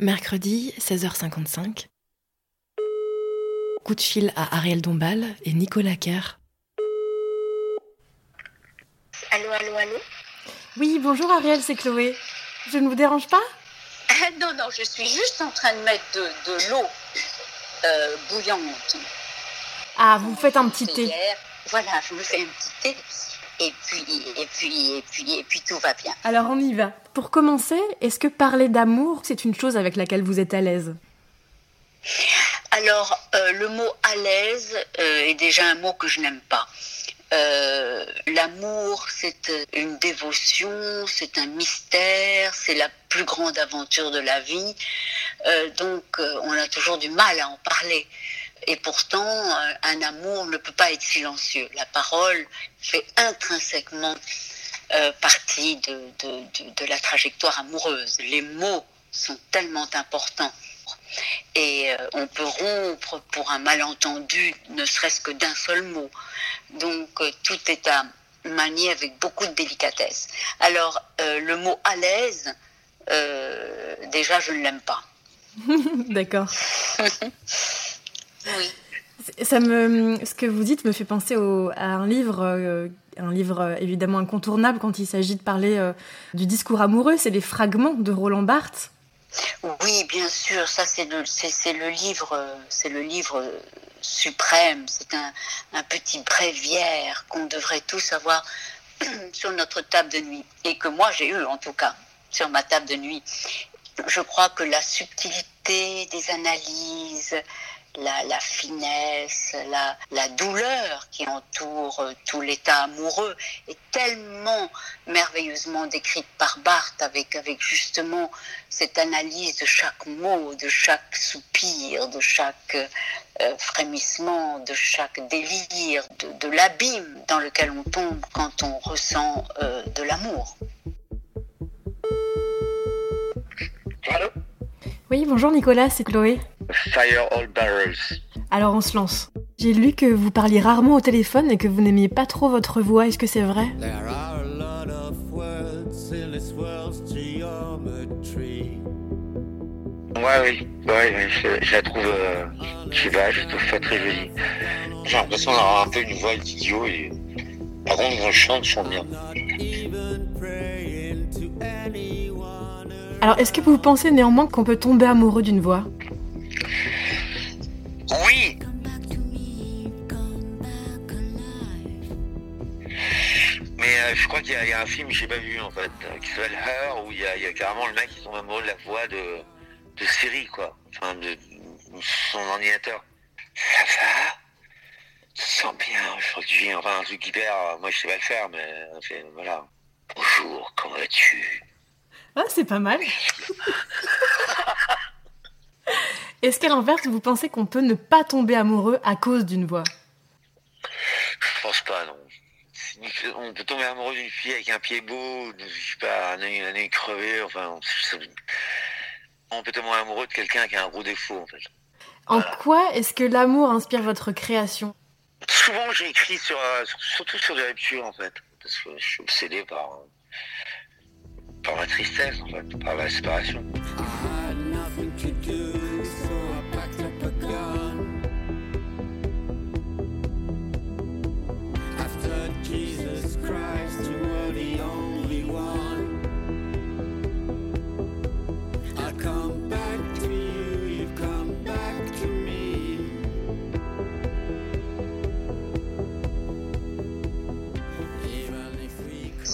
Mercredi, 16h55. Coup de fil à Ariel Dombal et Nicolas Kerr. Allô, allô, allô? Oui, bonjour Ariel, c'est Chloé. Je ne vous dérange pas? Non, non, je suis juste en train de mettre de, de l'eau euh, bouillante. Ah, vous faites un petit thé. Hier. Voilà, je me fais un petit thé. Et puis, et puis, et puis, et puis tout va bien. Alors on y va. Pour commencer, est-ce que parler d'amour, c'est une chose avec laquelle vous êtes à l'aise? Alors, euh, le mot à l'aise euh, est déjà un mot que je n'aime pas. Euh, L'amour, c'est une dévotion, c'est un mystère, c'est la plus grande aventure de la vie. Donc, on a toujours du mal à en parler. Et pourtant, euh, un amour ne peut pas être silencieux. La parole fait intrinsèquement euh, partie de, de, de, de la trajectoire amoureuse. Les mots sont tellement importants. Et euh, on peut rompre pour un malentendu, ne serait-ce que d'un seul mot. Donc euh, tout est à manier avec beaucoup de délicatesse. Alors le mot à l'aise, déjà je ne l'aime pas. D'accord. Oui. Ça me, ce que vous dites me fait penser au- à un livre, euh, un livre euh, évidemment incontournable quand il s'agit de parler euh, du discours amoureux. C'est les fragments de Roland Barthes. Oui, bien sûr, ça c'est le, c'est, c'est le livre, c'est le livre suprême. C'est un, un petit bréviaire qu'on devrait tous avoir sur notre table de nuit et que moi j'ai eu en tout cas sur ma table de nuit. Je crois que la subtilité des analyses, la, finesse, la, douleur qui entoure euh, tout l'état amoureux est tellement merveilleusement décrite par Barthes avec, justement cette analyse de chaque mot, de chaque soupir, de chaque euh, frémissement, de chaque délire, de, l'abîme dans lequel on tombe quand on ressent euh, de l'amour. Allô Oui, bonjour Nicolas, c'est Chloé. Fire all barrels. Alors on se lance. J'ai lu que vous parliez rarement au téléphone et que vous n'aimiez pas trop votre voix. Est-ce que c'est vrai? There are a lot of words in this world's geometry. Ouais, oui, ouais, oui, je, je la trouve, euh, je sais pas, je trouve pas très jolie. J'ai l'impression d'avoir un peu une voix d'idiot et par contre quand je chante, je chante bien. Alors est-ce que vous pensez néanmoins qu'on peut tomber amoureux d'une voix? Je crois qu'il y, a- il y a un film que j'ai pas vu en fait, euh, qui s'appelle Her, où il y, a, il y a carrément le mec qui tombe amoureux de la voix de, de Siri, quoi. Enfin, de, de son ordinateur. Ça va? Tu te sens bien? Aujourd'hui Enfin, un truc hyper... euh, moi, je sais pas le faire, mais euh, voilà. Bonjour, comment vas-tu? Ah, c'est pas mal. Est-ce qu'à l'inverse, vous pensez qu'on peut ne pas tomber amoureux à cause d'une voix? Je pense pas, non. On peut tomber amoureux d'une fille avec un pied beau, je sais pas, un œil, un œil crevé, enfin... On peut tomber amoureux de quelqu'un qui a un gros défaut, en fait. En quoi est-ce que l'amour inspire votre création? Souvent, j'ai écrit sur, euh, sur- surtout sur des ruptures, en fait. Parce que je suis obsédé par, euh, par la tristesse, en fait, par la séparation.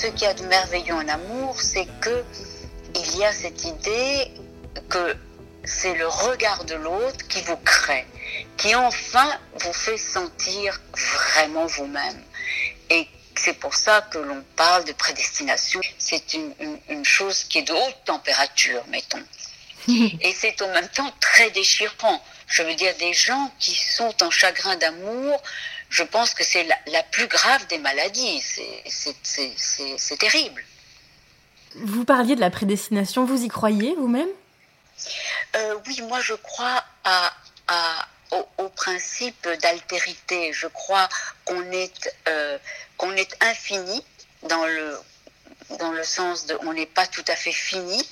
Ce qu'il y a de merveilleux en amour, c'est que il y a cette idée que c'est le regard de l'autre qui vous crée, qui enfin vous fait sentir vraiment vous-même. Et c'est pour ça que l'on parle de prédestination. C'est une, une- une chose qui est de haute température, mettons. Et c'est en même temps très déchirant. Je veux dire, des gens qui sont en chagrin d'amour, je pense que c'est la, la plus grave des maladies. C'est- terrible. Vous parliez de la prédestination, vous y croyez vous-même? Euh, oui, moi je crois à, à- au, au principe d'altérité. Je crois qu'on est, euh, qu'on est infini dans le, dans le sens de on n'est pas tout à fait fini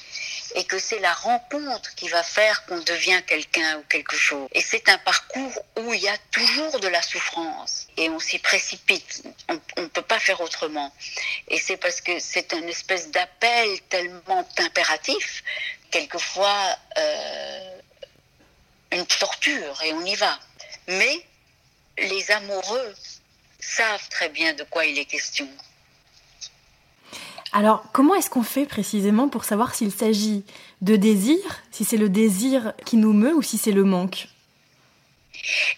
et que c'est la rencontre qui va faire qu'on devient quelqu'un ou quelque chose. Et c'est un parcours où il y a toujours de la souffrance et on s'y précipite. On ne peut pas faire autrement. Et c'est parce que c'est une espèce d'appel tellement impératif, quelquefois euh, une torture et on y va. Mais les amoureux savent très bien de quoi il est question. Alors, comment est-ce qu'on fait précisément pour savoir s'il s'agit de désir, si c'est le désir qui nous meut ou si c'est le manque?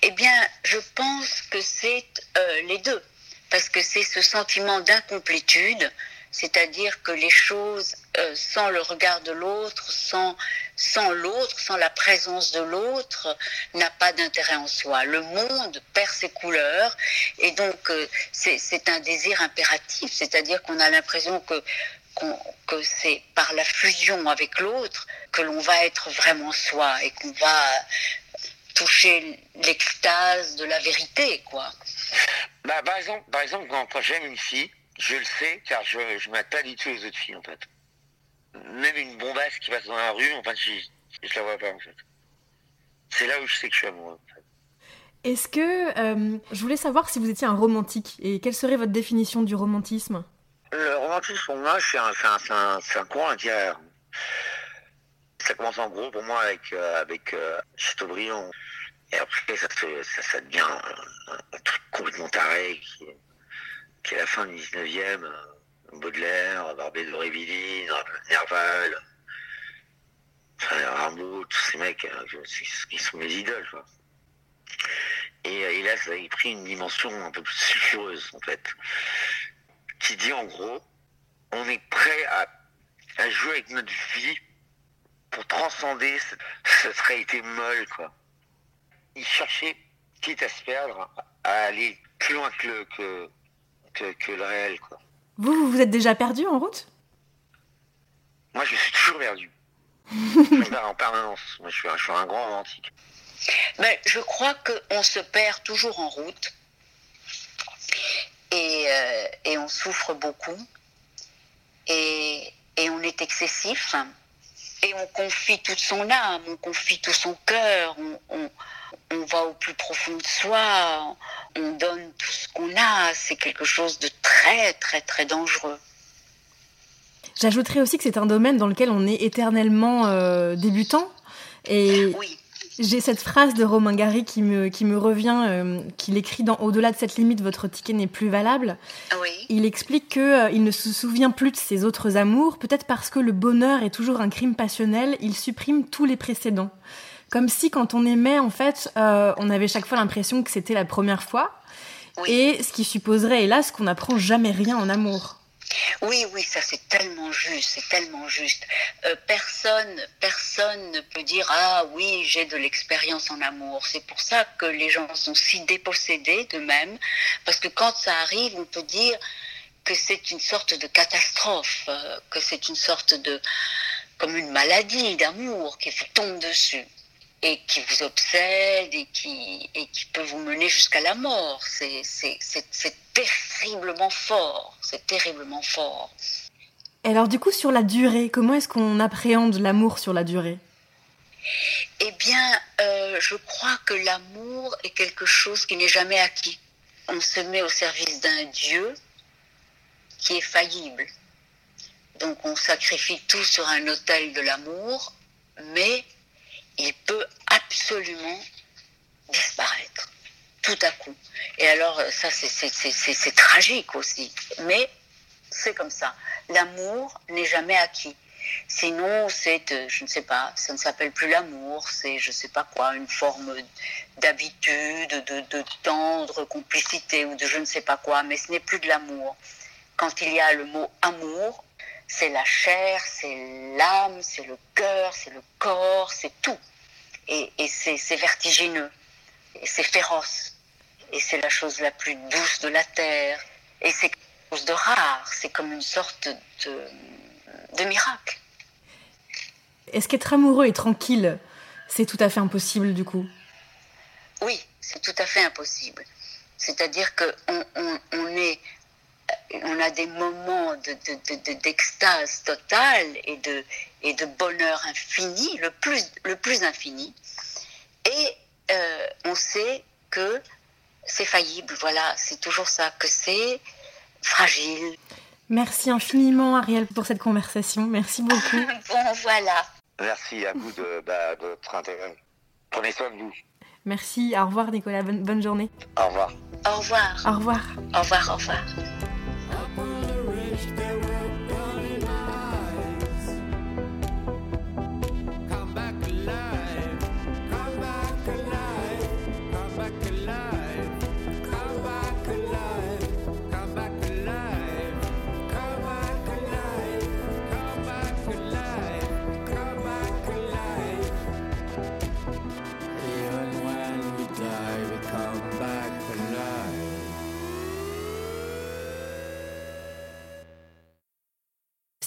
Eh bien, je pense que c'est euh, les deux, parce que c'est ce sentiment d'incomplétude, c'est-à-dire que les choses, euh, sans le regard de l'autre, sans, sans l'autre, sans la présence de l'autre, n'a pas d'intérêt en soi. Le monde perd ses couleurs et donc euh, c'est un désir impératif, c'est-à-dire qu'on a l'impression que que c'est par la fusion avec l'autre que l'on va être vraiment soi et qu'on va toucher l'extase de la vérité, quoi. Bah, par exemple, par exemple quand j'aime une fille, je le sais, car je ne m'attends pas du tout aux autres filles, en fait. Même une bombasse qui passe dans la rue, en fait, je, ne la vois pas, en fait. C'est là où je sais que je suis amoureux, en fait. Est-ce que... Euh, je voulais savoir si vous étiez un romantique, et quelle serait votre définition du romantisme? Le romantisme, pour moi, c'est un, un, un, courant intérieur. Ça commence en gros, pour moi, avec, euh, avec euh, Chateaubriand. Et après, ça, ça, ça devient un, truc complètement taré qui qui est la fin du 19e, euh, Baudelaire, Barbé de Révilly, Nerval, Rimbaud, tous ces mecs euh, qui sont mes idoles. Quoi. Et, euh, là, ça a pris une dimension un peu plus sulfureuse, en fait, qui dit en gros, on est prêt à, jouer avec notre vie pour transcender cette, réalité molle, quoi. Il cherchait, quitte à se perdre, à aller plus loin que, le, que, le réel. Quoi. Vous, vous vous êtes déjà perdu en route? Moi, je suis toujours perdu. je en permanence. Moi, je, suis, je suis un grand romantique. Mais je crois qu'on se perd toujours en route. Et, euh, et on souffre beaucoup. Et, et on est excessif. Et on confie toute son âme, on confie tout son cœur, on, on, on va au plus profond de soi, on donne tout ce qu'on a, c'est quelque chose de très très très dangereux. J'ajouterais aussi que c'est un domaine dans lequel on est éternellement euh, débutant. Et oui. j'ai cette phrase de Romain Gary qui me, qui me revient, euh, qu'il écrit dans Au-delà de cette limite, votre ticket n'est plus valable. Oui. Il explique qu'il euh, il ne se souvient plus de ses autres amours, peut-être parce que le bonheur est toujours un crime passionnel, il supprime tous les précédents comme si quand on aimait, en fait, euh, on avait chaque fois l'impression que c'était la première fois. Et ce qui supposerait, hélas, qu'on n'apprend jamais rien en amour. Oui, oui, ça c'est tellement juste, c'est tellement juste. Euh, personne, personne ne peut dire ah oui, j'ai de l'expérience en amour. C'est pour ça que les gens sont si dépossédés d'eux-mêmes, parce que quand ça arrive, on peut dire que c'est une sorte de catastrophe, euh, que c'est une sorte de comme une maladie d'amour qui vous tombe dessus et qui vous obsède et qui, et qui peut vous mener jusqu'à la mort. C'est terriblement fort, c'est terriblement fort. Et alors du coup, sur la durée, comment est-ce qu'on appréhende l'amour sur la durée? Eh bien, euh, je crois que l'amour est quelque chose qui n'est jamais acquis. On se met au service d'un Dieu qui est faillible. Donc on sacrifie tout sur un autel de l'amour, mais il peut absolument disparaître tout à coup. Et alors, euh, ça, c'est tragique aussi. Mais c'est comme ça. L'amour n'est jamais acquis. Sinon, c'est, euh, je ne sais pas, ça ne s'appelle plus l'amour, c'est, je ne sais pas quoi, une forme d'habitude, de, de, tendre complicité ou de je ne sais pas quoi, mais ce n'est plus de l'amour. Quand il y a le mot amour, c'est la chair, c'est l'âme, c'est le cœur, c'est le corps, c'est tout. Et, c'est vertigineux, et c'est féroce, et c'est la chose la plus douce de la terre, et c'est quelque chose de rare, c'est comme une sorte de, de miracle. Est-ce qu'être amoureux et tranquille, c'est tout à fait impossible du coup? Oui, c'est tout à fait impossible. C'est-à-dire qu'on on, on est on a des moments d'extase de, de, totale et de, et de bonheur infini, le plus, le plus infini. Et euh, on sait que c'est faillible, voilà, c'est toujours ça, que c'est fragile. Merci infiniment Ariel pour cette conversation, merci beaucoup. bon voilà. Merci à vous de, bah, de votre intérêt. Prenez soin de vous. Merci, au revoir Nicolas, bonne, bonne journée. Au revoir. Au revoir. Au revoir. Au revoir, au revoir.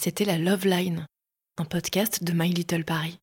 C'était la Love Line, un podcast de My Little Paris.